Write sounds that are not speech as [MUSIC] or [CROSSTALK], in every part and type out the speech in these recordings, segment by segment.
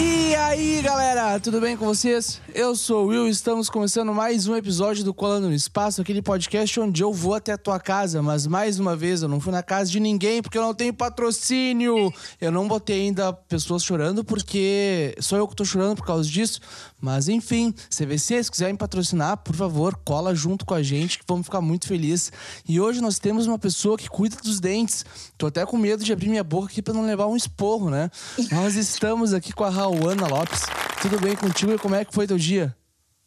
E aí, galera, tudo bem com vocês? Eu sou o Will e estamos começando mais um episódio do Colando no Espaço, aquele podcast onde eu vou até a tua casa, mas mais uma vez eu não fui na casa de ninguém porque eu não tenho patrocínio. Eu não botei ainda pessoas chorando porque sou eu que tô chorando por causa disso, mas enfim, CVC, se quiser me patrocinar, por favor, cola junto com a gente que vamos ficar muito felizes. E hoje nós temos uma pessoa que cuida dos dentes. Tô até com medo de abrir minha boca aqui para não levar um esporro, né? Nós estamos aqui com a Rauana Lopes. Tudo bem contigo e como é que foi teu dia?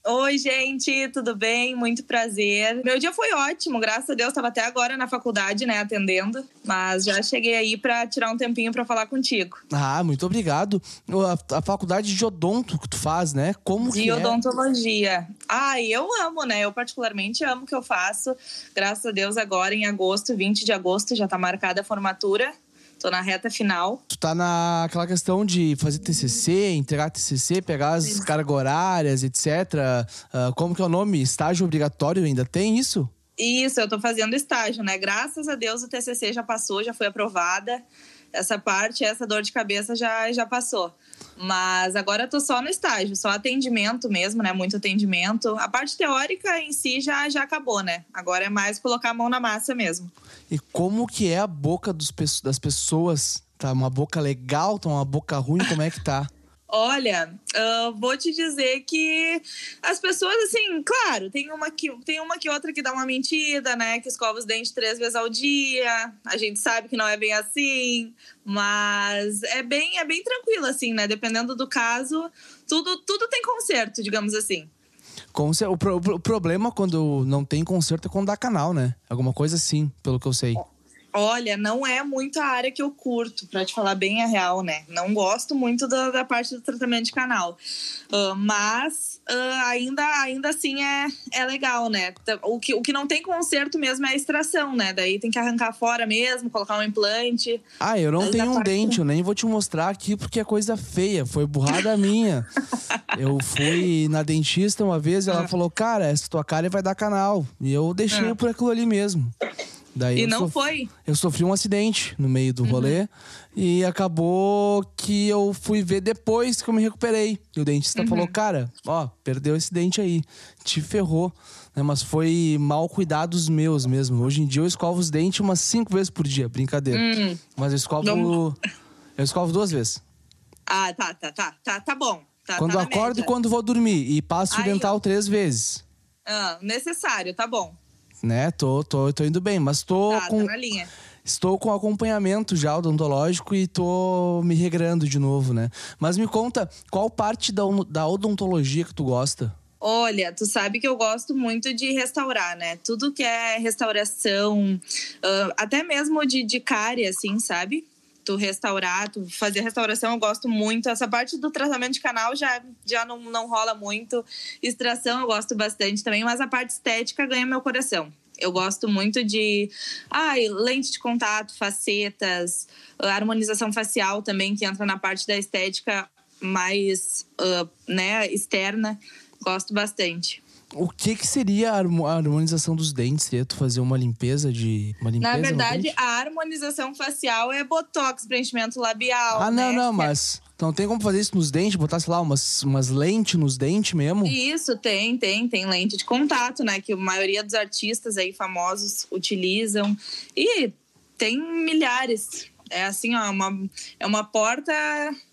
Oi, gente, tudo bem? Muito prazer. Meu dia foi ótimo, graças a Deus. Estava até agora na faculdade, né, atendendo, mas já cheguei aí para tirar um tempinho para falar contigo. Ah, muito obrigado. A, a, faculdade de odonto que tu faz, né? Como de que é? odontologia. Ah, eu amo, né? Eu particularmente amo o que eu faço. Graças a Deus, agora em agosto, 20 de agosto, já está marcada a formatura. Tô na reta final. Tu tá naquela questão de fazer TCC, entregar TCC, pegar as cargas horárias, etc. Uh, como que é o nome? Estágio obrigatório ainda tem isso? Isso, eu tô fazendo estágio, né? Graças a Deus o TCC já passou, já foi aprovada. Essa parte, essa dor de cabeça já, já passou. Mas agora eu tô só no estágio, só atendimento mesmo, né? Muito atendimento. A parte teórica em si já, já acabou, né? Agora é mais colocar a mão na massa mesmo. E como que é a boca dos, das pessoas? Tá uma boca legal, tá uma boca ruim, como é que tá? Olha, uh, vou te dizer que as pessoas, assim, claro, tem uma, que, tem uma que outra que dá uma mentira, né? Que escova os dentes três vezes ao dia. A gente sabe que não é bem assim, mas é bem, é bem tranquilo, assim, né? Dependendo do caso, tudo, tudo tem conserto, digamos assim. O, pro, o problema quando não tem conserto é quando dá canal, né? Alguma coisa assim, pelo que eu sei. Olha, não é muito a área que eu curto, para te falar bem a real, né? Não gosto muito da, da parte do tratamento de canal. Uh, mas uh, ainda, ainda assim é, é legal, né? O que, o que não tem conserto mesmo é a extração, né? Daí tem que arrancar fora mesmo, colocar um implante. Ah, eu não tenho um parte... dente, eu nem vou te mostrar aqui porque é coisa feia. Foi burrada minha. [LAUGHS] eu fui na dentista uma vez e ela ah. falou: Cara, essa tua cara vai dar canal. E eu deixei ah. por aquilo ali mesmo. Daí e não sof... foi? Eu sofri um acidente no meio do rolê. Uhum. E acabou que eu fui ver depois que eu me recuperei. E o dentista uhum. falou: Cara, ó, perdeu esse dente aí. Te ferrou. Né? Mas foi mal cuidados meus mesmo. Hoje em dia eu escovo os dentes umas cinco vezes por dia. Brincadeira. Uhum. Mas eu escovo. Não... Eu escovo duas vezes. Ah, tá, tá, tá. Tá, tá bom. Tá, quando tá acordo e quando vou dormir. E passo o dental três vezes. Ah, necessário, tá bom né? Tô, tô, tô indo bem, mas tô tá, com. Tá na linha. Estou com acompanhamento já odontológico e tô me regrando de novo, né? Mas me conta, qual parte da, da odontologia que tu gosta? Olha, tu sabe que eu gosto muito de restaurar, né? Tudo que é restauração, até mesmo de, de cárie, assim, sabe? Tu restaurar, tu fazer restauração, eu gosto muito. Essa parte do tratamento de canal já, já não, não rola muito. Extração eu gosto bastante também, mas a parte estética ganha meu coração. Eu gosto muito de ai, lente de contato, facetas, harmonização facial também, que entra na parte da estética mais uh, né, externa. Gosto bastante. O que que seria a harmonização dos dentes? Seria tu fazer uma limpeza de. Uma limpeza Na verdade, a harmonização facial é botox, preenchimento labial. Ah, né? não, não, mas. Então tem como fazer isso nos dentes? Botar, sei lá, umas, umas lentes nos dentes mesmo? Isso, tem, tem. Tem lente de contato, né? Que a maioria dos artistas aí famosos utilizam. E tem milhares. É assim, ó, uma, é uma porta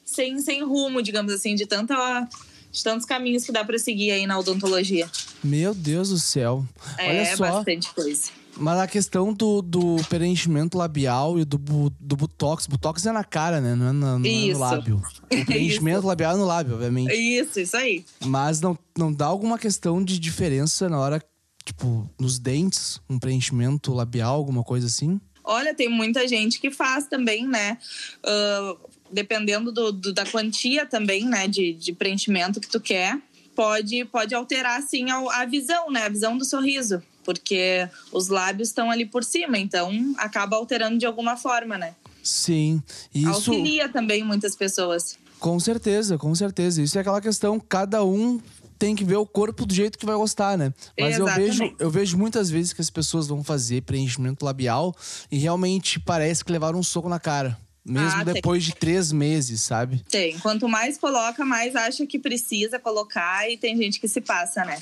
sem, sem rumo, digamos assim, de tanta de tantos caminhos que dá para seguir aí na odontologia. Meu Deus do céu. É, Olha só. bastante coisa. Mas a questão do, do preenchimento labial e do, do botox. Botox é na cara, né? Não é, na, não é no lábio. [LAUGHS] O preenchimento labial é no lábio, obviamente. Isso, isso aí. Mas não, não dá alguma questão de diferença na hora, tipo, nos dentes? Um preenchimento labial, alguma coisa assim? Olha, tem muita gente que faz também, né? Uh, dependendo do, do, da quantia também, né, de, de preenchimento que tu quer. pode, pode alterar, assim, a, a visão, né? A visão do sorriso. Porque os lábios estão ali por cima, então acaba alterando de alguma forma, né? Sim. Isso... Auxilia também muitas pessoas. Com certeza, com certeza. Isso é aquela questão, cada um tem que ver o corpo do jeito que vai gostar, né? Mas eu vejo, eu vejo muitas vezes que as pessoas vão fazer preenchimento labial e realmente parece que levaram um soco na cara. Mesmo ah, depois de três meses, sabe? Tem. Quanto mais coloca, mais acha que precisa colocar e tem gente que se passa, né?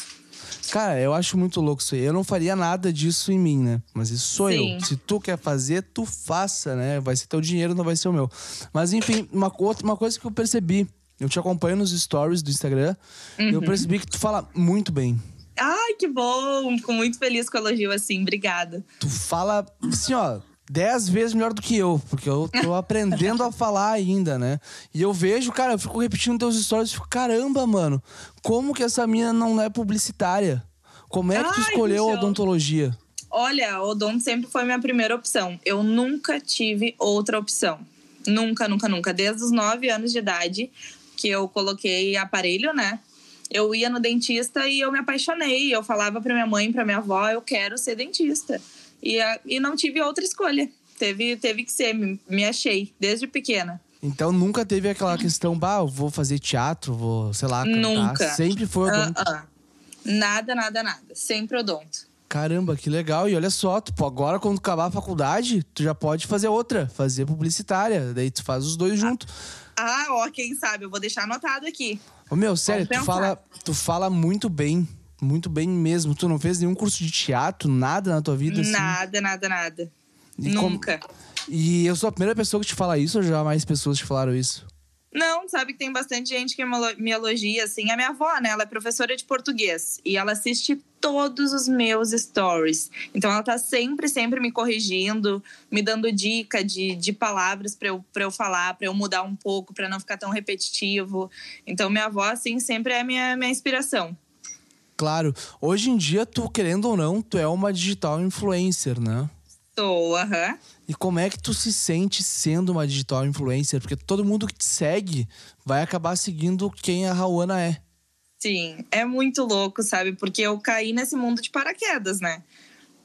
Cara, eu acho muito louco isso aí. Eu não faria nada disso em mim, né? Mas isso sou Sim. eu. Se tu quer fazer, tu faça, né? Vai ser teu dinheiro, não vai ser o meu. Mas enfim, uma, outra, uma coisa que eu percebi. Eu te acompanho nos stories do Instagram. Uhum. Eu percebi que tu fala muito bem. Ai, que bom! Fico muito feliz com o elogio assim. Obrigada. Tu fala, assim, ó dez vezes melhor do que eu, porque eu tô [LAUGHS] aprendendo a falar ainda, né? E eu vejo, cara, eu fico repetindo teus stories e fico, caramba, mano, como que essa mina não é publicitária? Como é que tu escolheu a odontologia? Olha, o odonto sempre foi minha primeira opção. Eu nunca tive outra opção. Nunca, nunca, nunca. Desde os nove anos de idade que eu coloquei aparelho, né? Eu ia no dentista e eu me apaixonei. Eu falava pra minha mãe, pra minha avó, eu quero ser dentista. E, e não tive outra escolha. Teve, teve que ser, me, me achei, desde pequena. Então nunca teve aquela questão, bah, vou fazer teatro, vou, sei lá, cantar. Nunca. Sempre foi odonto. Uh, uh. Nada, nada, nada. Sempre odonto. Caramba, que legal. E olha só, tu, agora quando acabar a faculdade, tu já pode fazer outra, fazer publicitária. Daí tu faz os dois juntos. Ah, ó, quem sabe? Eu vou deixar anotado aqui. Ô, meu, sério, tu fala, tu fala muito bem muito bem mesmo. Tu não fez nenhum curso de teatro, nada na tua vida? Assim? Nada, nada, nada. E Nunca. Com... E eu sou a primeira pessoa que te fala isso ou já mais pessoas te falaram isso? Não, sabe que tem bastante gente que me elogia, assim. A minha avó, né? Ela é professora de português. E ela assiste todos os meus stories. Então ela tá sempre, sempre me corrigindo, me dando dica de, de palavras para eu, pra eu falar, para eu mudar um pouco, para não ficar tão repetitivo. Então minha avó, assim, sempre é minha, minha inspiração. Claro. Hoje em dia, tu, querendo ou não, tu é uma digital influencer, né? Sou, aham. Uhum. E como é que tu se sente sendo uma digital influencer? Porque todo mundo que te segue vai acabar seguindo quem a Rauana é. Sim, é muito louco, sabe? Porque eu caí nesse mundo de paraquedas, né?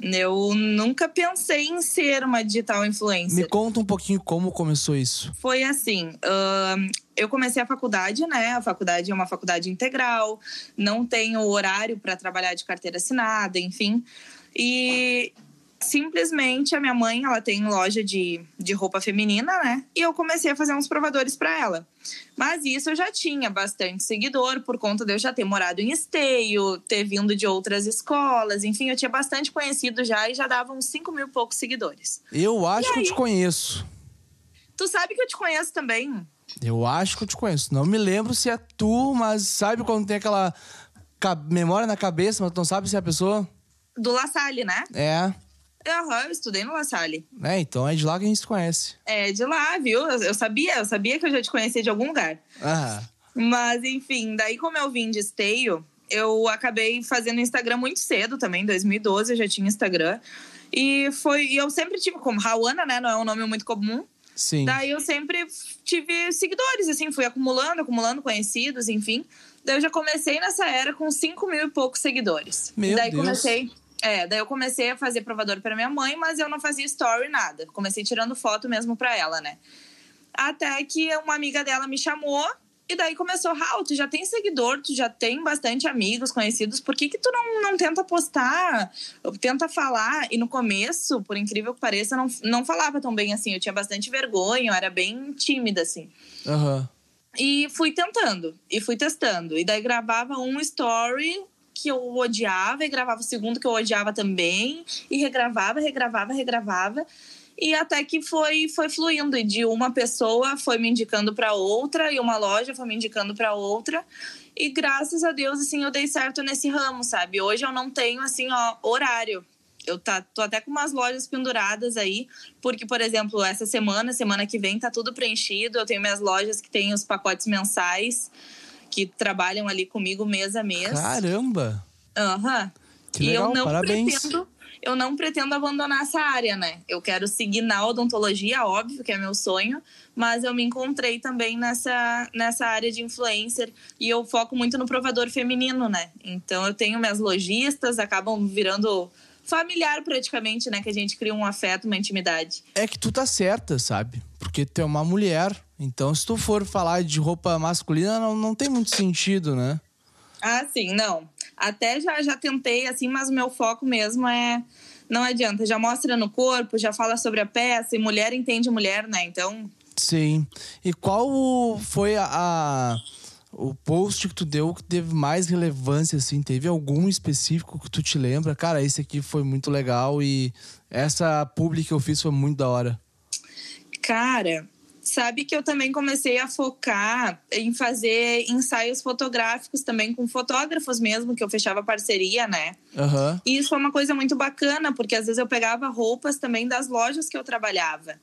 Eu nunca pensei em ser uma digital influencer. Me conta um pouquinho como começou isso. Foi assim: uh, eu comecei a faculdade, né? A faculdade é uma faculdade integral, não tenho horário para trabalhar de carteira assinada, enfim. E simplesmente a minha mãe, ela tem loja de, de roupa feminina, né? E eu comecei a fazer uns provadores para ela. Mas isso eu já tinha bastante seguidor, por conta de eu já ter morado em esteio, ter vindo de outras escolas, enfim, eu tinha bastante conhecido já e já dava uns 5 mil e poucos seguidores. Eu acho e que aí, eu te conheço. Tu sabe que eu te conheço também? Eu acho que eu te conheço. Não me lembro se é tu, mas sabe quando tem aquela memória na cabeça, mas tu não sabe se é a pessoa? Do La Salle, né? É. Aham, eu estudei no La Salle. É, então é de lá que a gente se conhece. É de lá, viu? Eu, sabia, eu sabia que eu já te conhecia de algum lugar. Ah. Mas, enfim, daí como eu vim de esteio, eu acabei fazendo Instagram muito cedo também, em 2012 eu já tinha Instagram. E foi. E eu sempre tive, como Rauana, né? Não é um nome muito comum. Sim. Daí eu sempre tive seguidores, assim, fui acumulando, acumulando conhecidos, enfim. Daí eu já comecei nessa era com 5 mil e poucos seguidores. Meu daí Deus. comecei. É, daí eu comecei a fazer provador para minha mãe, mas eu não fazia story nada. Comecei tirando foto mesmo para ela, né? Até que uma amiga dela me chamou e daí começou, Raul, tu já tem seguidor, tu já tem bastante amigos, conhecidos, por que que tu não, não tenta postar, tenta falar? E no começo, por incrível que pareça, não, não falava tão bem assim, eu tinha bastante vergonha, eu era bem tímida, assim. Aham. Uhum. E fui tentando, e fui testando. E daí gravava um story que eu odiava e gravava o segundo que eu odiava também e regravava, regravava, regravava. E até que foi foi fluindo e de uma pessoa foi me indicando para outra e uma loja foi me indicando para outra. E graças a Deus assim eu dei certo nesse ramo, sabe? Hoje eu não tenho assim, ó, horário. Eu tá, tô até com umas lojas penduradas aí, porque, por exemplo, essa semana, semana que vem, tá tudo preenchido. Eu tenho minhas lojas que têm os pacotes mensais que trabalham ali comigo mês a mês. Caramba! Aham. Uhum. Que legal, e eu não parabéns. pretendo. eu não pretendo abandonar essa área, né? Eu quero seguir na odontologia, óbvio que é meu sonho, mas eu me encontrei também nessa, nessa área de influencer e eu foco muito no provador feminino, né? Então eu tenho minhas lojistas, acabam virando familiar praticamente, né? Que a gente cria um afeto, uma intimidade. É que tu tá certa, sabe? Porque tu é uma mulher, então se tu for falar de roupa masculina, não, não tem muito sentido, né? Ah, sim, não. Até já, já tentei, assim, mas o meu foco mesmo é. Não adianta, já mostra no corpo, já fala sobre a peça, e mulher entende mulher, né? Então. Sim. E qual foi a, a o post que tu deu que teve mais relevância, assim? Teve algum específico que tu te lembra? Cara, esse aqui foi muito legal e essa publi que eu fiz foi muito da hora. Cara, sabe que eu também comecei a focar em fazer ensaios fotográficos também com fotógrafos mesmo, que eu fechava parceria, né? Uhum. E isso foi uma coisa muito bacana, porque às vezes eu pegava roupas também das lojas que eu trabalhava.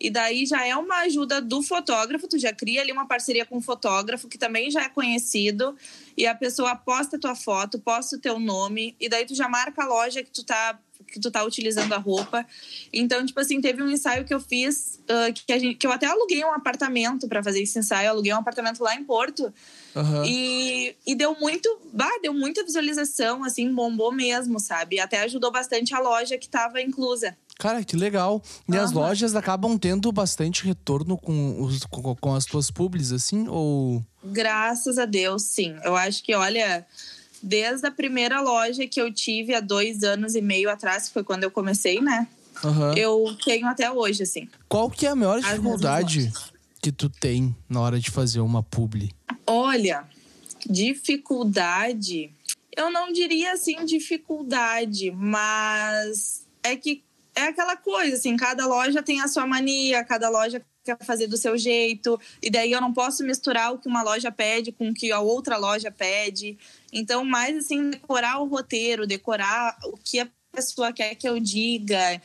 E daí já é uma ajuda do fotógrafo, tu já cria ali uma parceria com um fotógrafo que também já é conhecido e a pessoa posta a tua foto, posta o teu nome e daí tu já marca a loja que tu tá que tu tá utilizando a roupa. Então, tipo assim, teve um ensaio que eu fiz uh, que, gente, que eu até aluguei um apartamento para fazer esse ensaio, eu aluguei um apartamento lá em Porto. Uhum. E, e deu muito, bah, deu muita visualização, assim, bombou mesmo, sabe? Até ajudou bastante a loja que tava inclusa. Cara, que legal. E Uhum. as lojas acabam tendo bastante retorno com, os, com, com as tuas publis, assim? Ou. Graças a Deus, sim. Eu acho que, olha, desde a primeira loja que eu tive há dois anos e meio atrás, que foi quando eu comecei, né? Aham. Eu tenho até hoje, assim. Qual que é a maior dificuldade que tu tem na hora de fazer uma publi? Olha, dificuldade. Eu não diria assim dificuldade, mas é que é aquela coisa, assim, cada loja tem a sua mania, cada loja quer fazer do seu jeito, e daí eu não posso misturar o que uma loja pede com o que a outra loja pede. Então, mais assim, decorar o roteiro, decorar o que a pessoa quer que eu diga.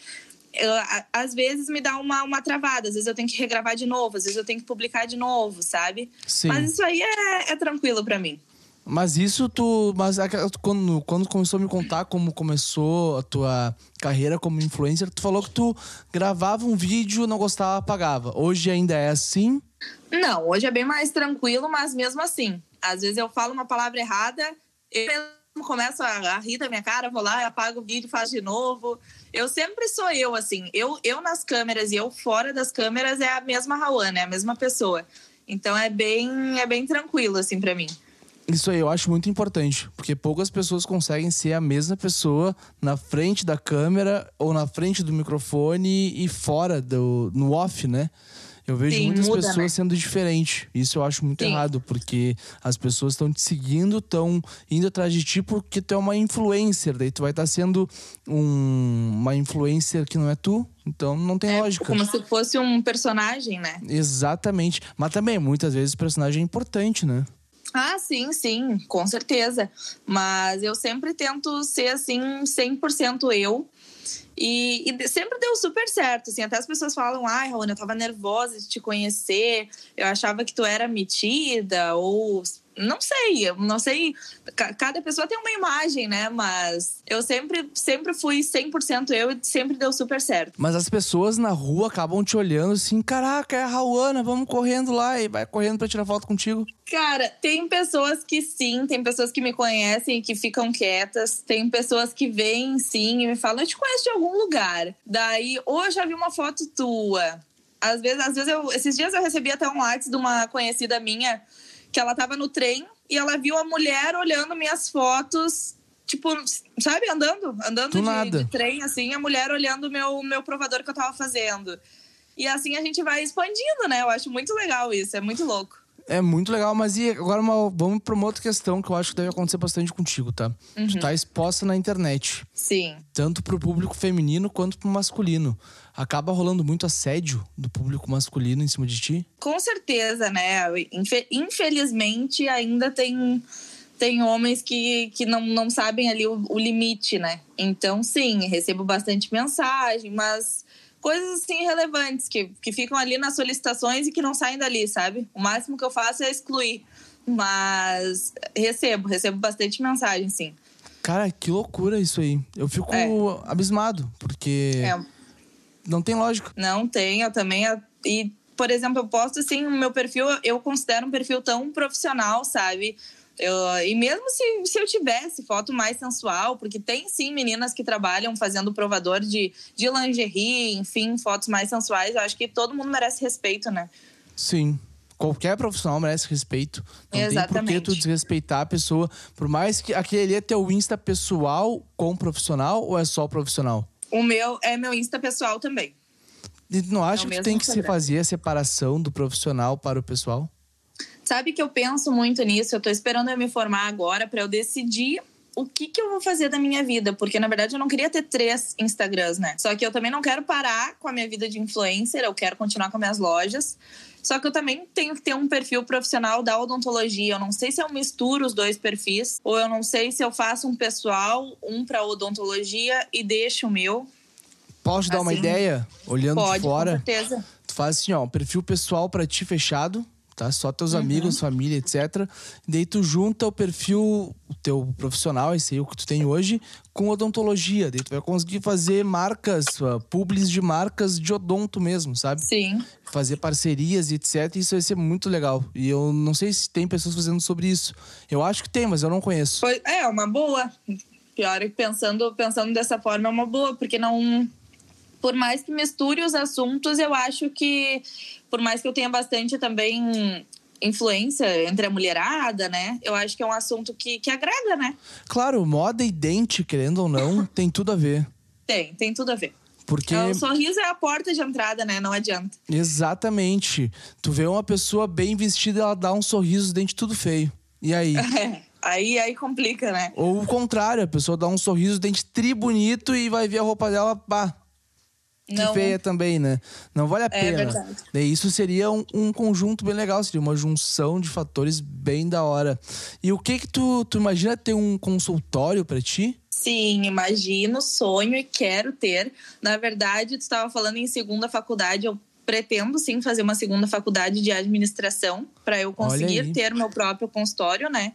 Eu, às vezes me dá uma, uma travada, às vezes eu tenho que regravar de novo, às vezes eu tenho que publicar de novo, sabe? Sim. Mas isso aí é, é tranquilo pra mim. Mas isso tu. Mas quando, quando começou a me contar como começou a tua carreira como influencer, tu falou que tu gravava um vídeo, não gostava, apagava. Hoje ainda é assim? Não, hoje é bem mais tranquilo, mas mesmo assim, às vezes eu falo uma palavra errada, eu mesmo começo a, rir da minha cara, vou lá, apago o vídeo, faço de novo. Eu sempre sou eu, assim. Eu, eu nas câmeras e eu fora das câmeras é a mesma Rawana, é a mesma pessoa. Então é bem, é bem tranquilo, assim, pra mim. Isso aí eu acho muito importante, porque poucas pessoas conseguem ser a mesma pessoa na frente da câmera ou na frente do microfone e fora do no off, né? Eu vejo Sim, muitas muda, pessoas né? sendo diferentes. Isso eu acho muito Sim. errado, porque as pessoas estão te seguindo, estão indo atrás de ti porque tu é uma influencer. Daí tu vai estar sendo um- uma influencer que não é tu. Então não tem lógica. Como se fosse um personagem, né? Exatamente. Mas também, muitas vezes, o personagem é importante, né? Ah, sim, sim, com certeza. Mas eu sempre tento ser assim, 100% eu. E, e sempre deu super certo, assim. Até as pessoas falam, ai, Raona, eu tava nervosa de te conhecer. Eu achava que tu era metida ou... Não sei, eu não sei. Ca- Cada pessoa tem uma imagem, né? Mas eu sempre, sempre fui 100% eu e sempre deu super certo. Mas as pessoas na rua acabam te olhando assim, caraca, é a Rauana, vamos correndo lá e vai correndo pra tirar foto contigo. Cara, tem pessoas que sim, tem pessoas que me conhecem e que ficam quietas, tem pessoas que vêm sim e me falam, eu te conheço de algum lugar. Daí, ou eu já vi uma foto tua. Às vezes, às vezes eu, esses dias eu recebi até um WhatsApp de uma conhecida minha que ela tava no trem e ela viu a mulher olhando minhas fotos, tipo, sabe, andando, andando Do de, de trem, assim, a mulher olhando o meu, meu provador que eu tava fazendo. E assim a gente vai expandindo, né? Eu acho muito legal isso, é muito louco. É muito legal, mas e agora uma- vamos pra uma outra questão que eu acho que deve acontecer bastante contigo, tá? Tu tá exposta na internet, Sim. tanto pro público feminino quanto pro masculino. Acaba rolando muito assédio do público masculino em cima de ti? Com certeza, né? Infe- Infelizmente, ainda tem, tem homens que, que não, não sabem ali o, o limite, né? Então, sim, recebo bastante mensagem, mas coisas assim relevantes que, que ficam ali nas solicitações e que não saem dali, sabe? O máximo que eu faço é excluir. Mas recebo, recebo bastante mensagem, sim. Cara, que loucura isso aí. Eu fico É. abismado, porque É, não tem lógica. não tem, eu também. E, por exemplo, eu posto assim, o meu perfil, eu considero um perfil tão profissional, sabe? Eu, e mesmo se, se eu tivesse foto mais sensual, porque tem sim meninas que trabalham fazendo provador de, de lingerie, enfim, fotos mais sensuais, eu acho que todo mundo merece respeito, né? Sim. Qualquer profissional merece respeito. Não tem por que Exatamente. tu desrespeitar a pessoa. Por mais que aquele ali é teu Insta pessoal com profissional ou é só profissional? O meu é meu Insta pessoal também. E não acha É que tem que se fazer a separação do profissional para o pessoal? Sabe que eu penso muito nisso, eu tô esperando eu me formar agora para eu decidir o que, que eu vou fazer da minha vida, porque na verdade eu não queria ter três Instagrams, né? Só que eu também não quero parar com a minha vida de influencer, eu quero continuar com as minhas lojas. Só que eu também tenho que ter um perfil profissional da odontologia. Eu não sei se eu misturo os dois perfis, ou eu não sei se eu faço um pessoal, um para odontologia e deixo o meu. Posso te dar uma Assim, ideia? Olhando Pode, de fora, com certeza. tu faz assim, ó, um perfil pessoal pra ti fechado, tá? Só Uhum. teus amigos, família, etc. E daí tu junta o perfil, o teu profissional, esse aí o que tu tem hoje, com odontologia. Daí tu vai conseguir fazer marcas, uh, publis de marcas de odonto mesmo, sabe? Sim. Fazer parcerias e etc. Isso vai ser muito legal. E eu não sei se tem pessoas fazendo sobre isso. Eu acho que tem, mas eu não conheço. Foi, é, uma boa. Pior é que pensando, pensando dessa forma é uma boa, porque não. Por mais que misture os assuntos, eu acho que. Por mais que eu tenha bastante também influência entre a mulherada, né? Eu acho que é um assunto que, que agrega, né? Claro, moda e dente, querendo ou não, [LAUGHS] tem tudo a ver. Tem, tem tudo a ver. Porque O sorriso é a porta de entrada, né? Não adianta. Exatamente. Tu vê uma pessoa bem vestida, ela dá um sorriso, os dentes tudo feio. E aí? [LAUGHS] aí, aí complica, né? Ou o contrário, a pessoa dá um sorriso, dente tri bonito e vai ver a roupa dela, pá, Não, feia também, né? Não vale a É pena. verdade. Daí isso seria um, um conjunto bem legal, seria uma junção de fatores bem da hora. E o que que tu, tu imagina ter um consultório pra ti? Sim, imagino, sonho e quero ter. Na verdade, tu estava falando em segunda faculdade, eu pretendo sim fazer uma segunda faculdade de administração para eu conseguir ter meu próprio consultório, né?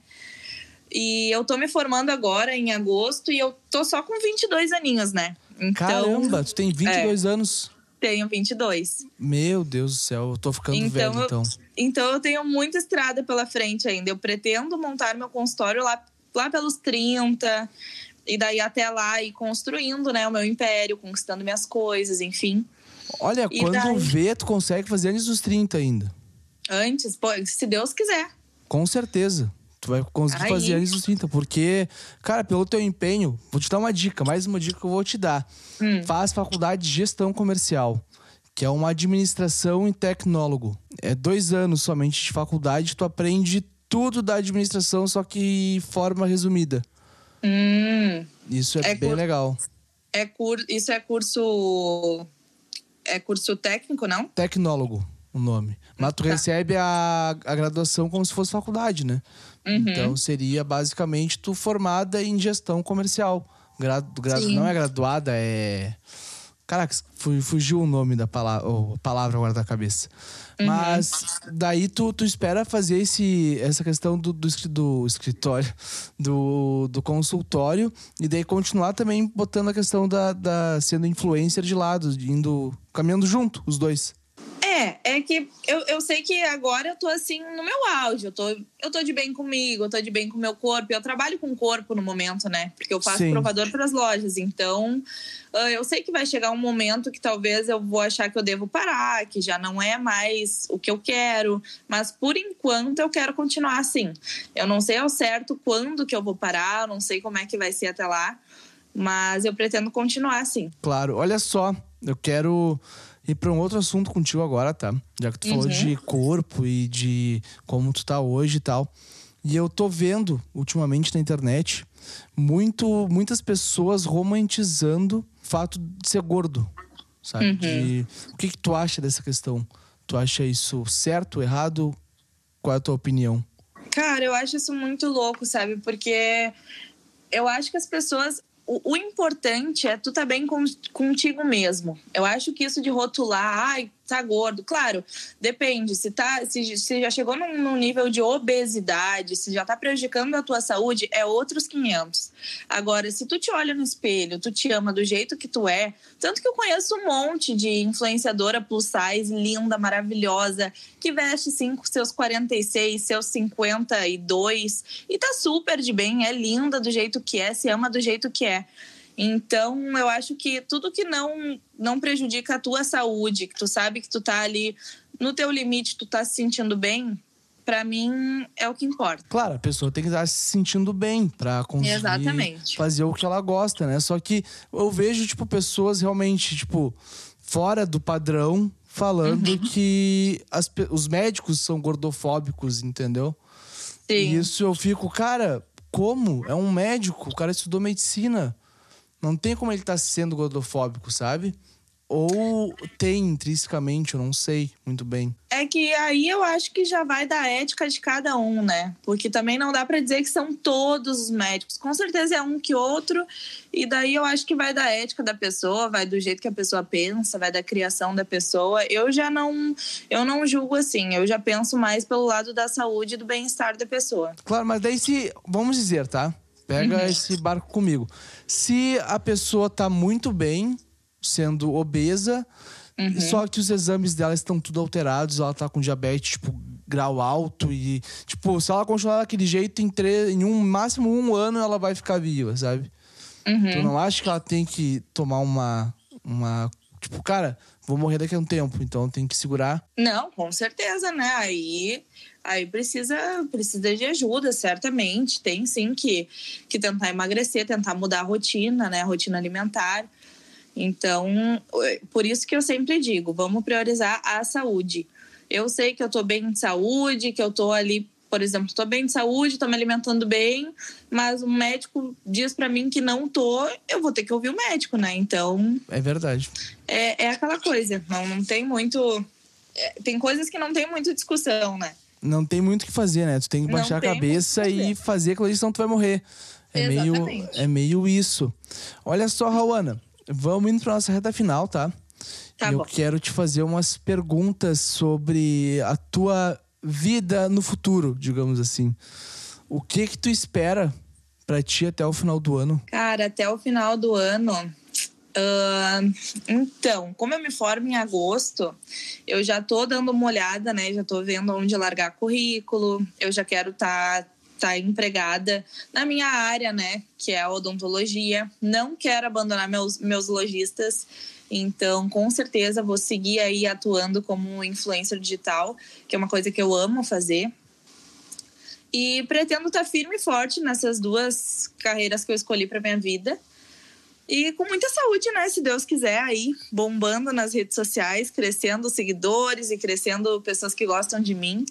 E eu tô me formando agora em agosto e eu tô só com 22 aninhos, né? Então, Caramba, tu tem 22 anos. tenho 22. Meu Deus do céu, eu tô ficando Então, velho eu- então. Então eu tenho muita estrada pela frente ainda. Eu pretendo montar meu consultório lá, lá pelos 30 e daí até lá ir construindo, né, o meu império, conquistando minhas coisas, enfim. Olha, E quando daí? vê, tu consegue fazer antes dos 30 ainda. Antes, pô, se Deus quiser. Com certeza. Tu vai conseguir fazer antes dos 30, porque, cara, pelo teu empenho, vou te dar uma dica, mais uma dica que eu vou te dar. Hum. Faz faculdade de gestão comercial, que é uma administração em tecnólogo. É dois anos somente de faculdade, tu aprende tudo da administração, só que forma resumida. Hum, Isso é, É bem cur- legal. é cur... Isso é curso. É curso técnico, não? Tecnólogo, o nome. Mas tu Tá. recebe a, a graduação como se fosse faculdade, né? Uhum. Então seria basicamente tu formada em gestão comercial. Gra, gra- Sim. não é graduada, é. Caraca, fu- fugiu o nome da palavra, a palavra agora da cabeça. Uhum. Mas daí tu, tu espera fazer esse, essa questão do, do, do escritório, do, do consultório, e daí continuar também botando a questão da, da sendo influencer de lado, indo caminhando junto, os dois. É, é que eu, eu sei que agora eu tô assim no meu auge. Eu tô, eu tô de bem comigo, eu tô de bem com o meu corpo. Eu trabalho com o corpo no momento, né? Porque eu faço Sim. provador para as lojas. Então, ah, eu sei que vai chegar um momento que talvez eu vou achar que eu devo parar, que já não é mais o que eu quero. Mas por enquanto eu quero continuar assim. Eu não sei ao certo quando que eu vou parar, eu não sei como é que vai ser até lá. Mas eu pretendo continuar assim. Claro, olha só, eu quero ir para um outro assunto contigo agora, tá? Já que tu falou Uhum. de corpo e de como tu tá hoje e tal. E eu tô vendo ultimamente na internet muito, muitas pessoas romantizando o fato de ser gordo, sabe? Uhum. De- o que, que tu acha dessa questão? Tu acha isso certo, errado? Qual é a tua opinião? Cara, eu acho isso muito louco, sabe? Porque eu acho que as pessoas. O, o importante é tu tá bem com, contigo mesmo. Eu acho que isso de rotular, ai, tá gordo. Claro, depende. Se, tá, se, se já chegou num, num, nível de obesidade, se já tá prejudicando a tua saúde, é outros 500. Agora, se tu te olha no espelho, tu te ama do jeito que tu é, tanto que eu conheço um monte de influenciadora plus size, linda, maravilhosa, que veste sim com seus 46, seus 52 e tá super de bem, é linda do jeito que é, se ama do jeito que é. Então, eu acho que tudo que não não prejudica a tua saúde, que tu sabe que tu tá ali no teu limite, tu tá se sentindo bem, para mim é o que importa. Claro, a pessoa tem que estar se sentindo bem para conseguir Exatamente. fazer o que ela gosta, né? Só que eu vejo tipo pessoas realmente tipo fora do padrão falando uhum. que as, os médicos são gordofóbicos, entendeu? Sim. E isso eu fico, cara, como? É um médico, o cara estudou medicina. Não tem como ele estar tá sendo gordofóbico, sabe? Ou tem intrinsecamente, eu não sei muito bem. É que aí eu acho que já vai da ética de cada um, né? Porque também não dá para dizer que são todos os médicos. Com certeza é um que outro. E daí eu acho que vai da ética da pessoa, vai do jeito que a pessoa pensa, vai da criação da pessoa. Eu já não, eu não julgo assim. Eu já penso mais pelo lado da saúde e do bem-estar da pessoa. Claro, mas daí se, vamos dizer, tá? Pega uhum. esse barco comigo. Se a pessoa tá muito bem, sendo obesa, uhum. só que os exames dela estão tudo alterados, ela tá com diabetes, tipo, grau alto e, tipo, se ela continuar daquele jeito, em, três, em um máximo um ano ela vai ficar viva, sabe? Uhum. Tu não acha que ela tem que tomar uma, uma. Tipo, cara, vou morrer daqui a um tempo, então tem que segurar? Não, com certeza, né? Aí aí precisa, precisa de ajuda, certamente. Tem sim que, que tentar emagrecer, tentar mudar a rotina, né? A rotina alimentar. Então, por isso que eu sempre digo, vamos priorizar a saúde. Eu sei que eu tô bem de saúde, que eu tô ali, por exemplo, tô bem de saúde, tô me alimentando bem, mas um médico diz para mim que não tô, eu vou ter que ouvir o médico, né? Então. É verdade. É, é aquela coisa, não, não tem muito. É, tem coisas que não tem muita discussão, né? não tem muito o que fazer, né? Tu tem que baixar a cabeça e fazer aquilo senão tu vai morrer. É meio, é meio isso. Olha só, Rauana, vamos indo pra nossa reta final, tá? tá eu bom. quero te fazer umas perguntas sobre a tua vida no futuro, digamos assim. O que que tu espera para ti até o final do ano? Cara, até o final do ano, Uh, então, como eu me formo em agosto, eu já tô dando uma olhada, né? Já tô vendo onde largar currículo. Eu já quero estar tá, tá empregada na minha área, né? Que é a odontologia. Não quero abandonar meus, meus lojistas. Então, com certeza, vou seguir aí atuando como influencer digital, que é uma coisa que eu amo fazer. E pretendo estar tá firme e forte nessas duas carreiras que eu escolhi para minha vida. E com muita saúde, né? Se Deus quiser, aí, bombando nas redes sociais, crescendo seguidores e crescendo pessoas que gostam de mim.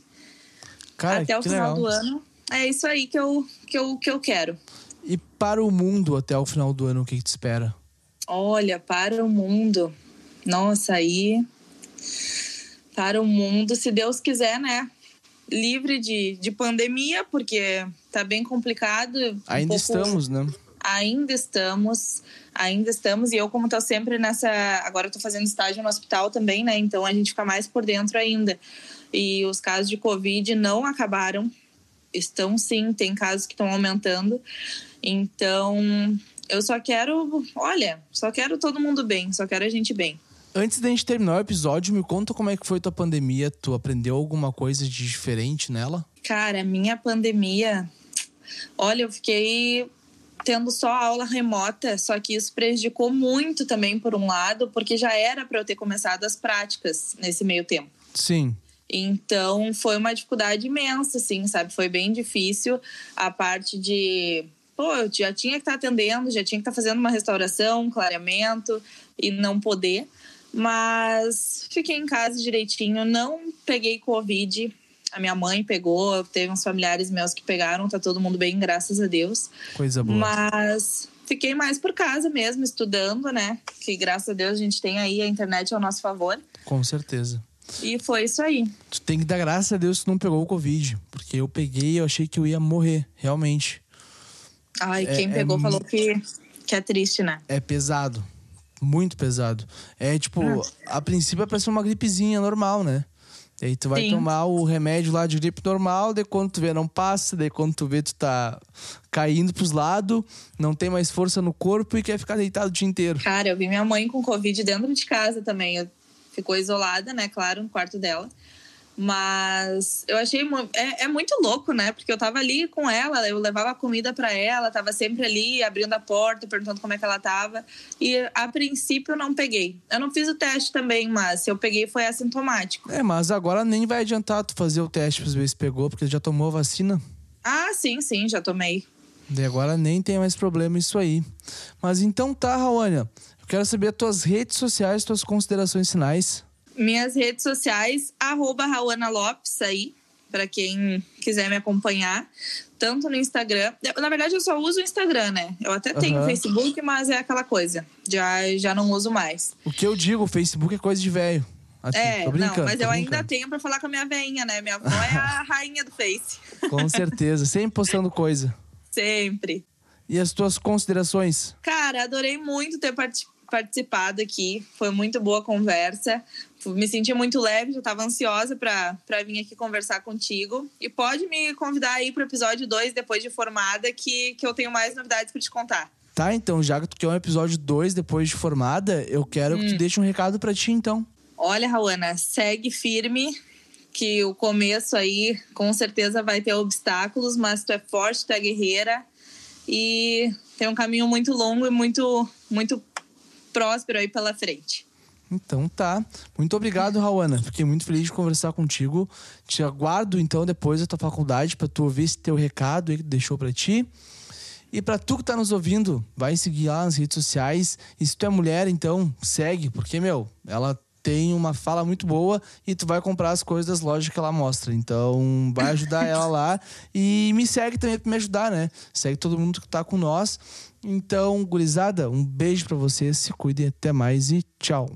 Cara, até o final legal. do ano. É isso aí que eu, que, eu, que eu quero. E para o mundo até o final do ano, o que, que te espera? Olha, para o mundo. Nossa, aí. Para o mundo, se Deus quiser, né? Livre de, de pandemia, porque tá bem complicado. Ainda um pouco... estamos, né? ainda estamos, ainda estamos, e eu, como estou sempre nessa. Agora estou fazendo estágio no hospital também, né? Então a gente fica mais por dentro ainda. E os casos de Covid não acabaram. Estão sim, tem casos que estão aumentando. Então, eu só quero, olha, só quero todo mundo bem, só quero a gente bem. Antes da gente terminar o episódio, me conta como é que foi tua pandemia. Tu aprendeu alguma coisa de diferente nela? Cara, minha pandemia. Olha, eu fiquei tendo só aula remota, só que isso prejudicou muito também, por um lado, porque já era para eu ter começado as práticas nesse meio tempo. Sim. Então foi uma dificuldade imensa, assim, sabe? Foi bem difícil a parte de. Pô, eu já tinha que estar tá atendendo, já tinha que estar tá fazendo uma restauração, um clareamento e não poder. Mas fiquei em casa direitinho, não peguei Covid, a minha mãe pegou, teve uns familiares meus que pegaram, tá todo mundo bem, graças a Deus. Coisa boa. Mas fiquei mais por casa mesmo, estudando, né? Que graças a Deus a gente tem aí a internet ao nosso favor. Com certeza. E foi isso aí. Tu tem que dar graças a Deus que não pegou o Covid. Porque eu peguei e eu achei que eu ia morrer, realmente. Ai, é, quem pegou é, falou que, que é triste, né? É pesado. Muito pesado. É tipo, a princípio é pra ser uma gripezinha normal, né? E aí tu vai Sim. tomar o remédio lá de gripe normal, daí quando tu vê não passa, daí quando tu vê tu tá caindo pros lados, não tem mais força no corpo e quer ficar deitado o dia inteiro. Cara, eu vi minha mãe com Covid dentro de casa também. Eu- ficou isolada, né? Claro, no quarto dela. Mas eu achei. É, é muito louco, né? Porque eu tava ali com ela, eu levava comida pra ela, tava sempre ali abrindo a porta, perguntando como é que ela tava. E a princípio eu não peguei. Eu não fiz o teste também, mas se eu peguei foi assintomático. É, mas agora nem vai adiantar tu fazer o teste pra ver se pegou, porque já tomou a vacina. Ah, sim, sim, já tomei. Daí agora nem tem mais problema isso aí. Mas então tá, Raônia. Eu quero saber as tuas redes sociais, tuas considerações finais. Minhas redes sociais, arroba Rauana Lopes aí, para quem quiser me acompanhar. Tanto no Instagram. Na verdade, eu só uso o Instagram, né? Eu até tenho Aham. Facebook, mas é aquela coisa. Já, já não uso mais. O que eu digo, o Facebook é coisa de velho. Aqui, é, não, mas eu ainda brincando. tenho para falar com a minha veinha, né? Minha avó é a [LAUGHS] rainha do Face. Com certeza, sempre postando coisa. Sempre. E as tuas considerações? Cara, adorei muito ter parti- participado aqui. Foi muito boa a conversa. Me senti muito leve, já estava ansiosa para vir aqui conversar contigo. E pode me convidar aí para o episódio 2, depois de formada, que, que eu tenho mais novidades para te contar. Tá, então, já que tu quer um episódio 2 depois de formada, eu quero que tu deixe um recado pra ti, então. Olha, Rauana, segue firme, que o começo aí com certeza vai ter obstáculos, mas tu é forte, tu é guerreira e tem um caminho muito longo e muito, muito próspero aí pela frente. Então tá. Muito obrigado, Rawana. Fiquei muito feliz de conversar contigo. Te aguardo então depois da tua faculdade pra tu ouvir esse teu recado aí que deixou pra ti. E pra tu que tá nos ouvindo, vai seguir lá nas redes sociais. E se tu é mulher, então segue, porque, meu, ela tem uma fala muito boa e tu vai comprar as coisas das lojas que ela mostra. Então, vai ajudar ela lá. E me segue também pra me ajudar, né? Segue todo mundo que tá com nós. Então, gurizada, um beijo pra vocês, se cuidem, até mais e tchau.